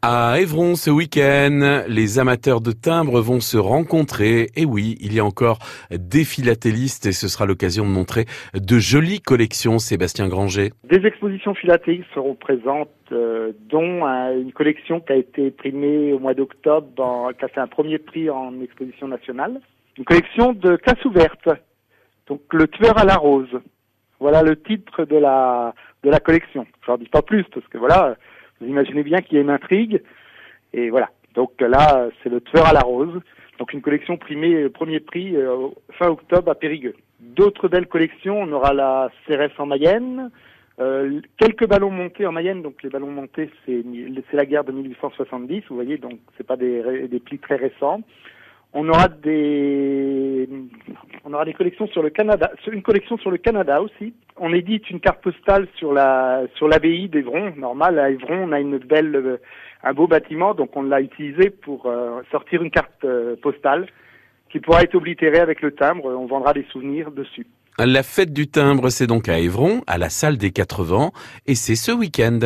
À Évron ce week-end, les amateurs de timbres vont se rencontrer. Et oui, il y a encore des philatélistes et ce sera l'occasion de montrer de jolies collections, Sébastien Granger. Des expositions philatéliques seront présentes, euh, dont une collection qui a été primée au mois d'octobre, qui a fait un premier prix en exposition nationale. Une collection de casse ouverte, donc le tueur à la rose. Voilà le titre de la de la collection. Je n'en dis pas plus parce que voilà, vous imaginez bien qu'il y a une intrigue. Et voilà. Donc là, c'est le tueur à la rose. Donc une collection primée, euh, premier prix euh, fin octobre à Périgueux. D'autres belles collections, on aura la CRS en Mayenne, euh, quelques ballons montés en Mayenne. Donc les ballons montés, c'est la guerre de 1870. Vous voyez, donc c'est pas des, des plis très récents. On aura des on aura des collections sur le Canada, une collection sur le Canada aussi. On édite une carte postale sur la sur l'abbaye d'Evron. Normal, à Evron, on a une belle euh, un beau bâtiment, donc on l'a utilisé pour euh, sortir une carte euh, postale qui pourra être oblitérée avec le timbre. On vendra des souvenirs dessus. La fête du timbre, c'est donc à Évron, à la salle des Quatre Vents, et c'est ce week-end.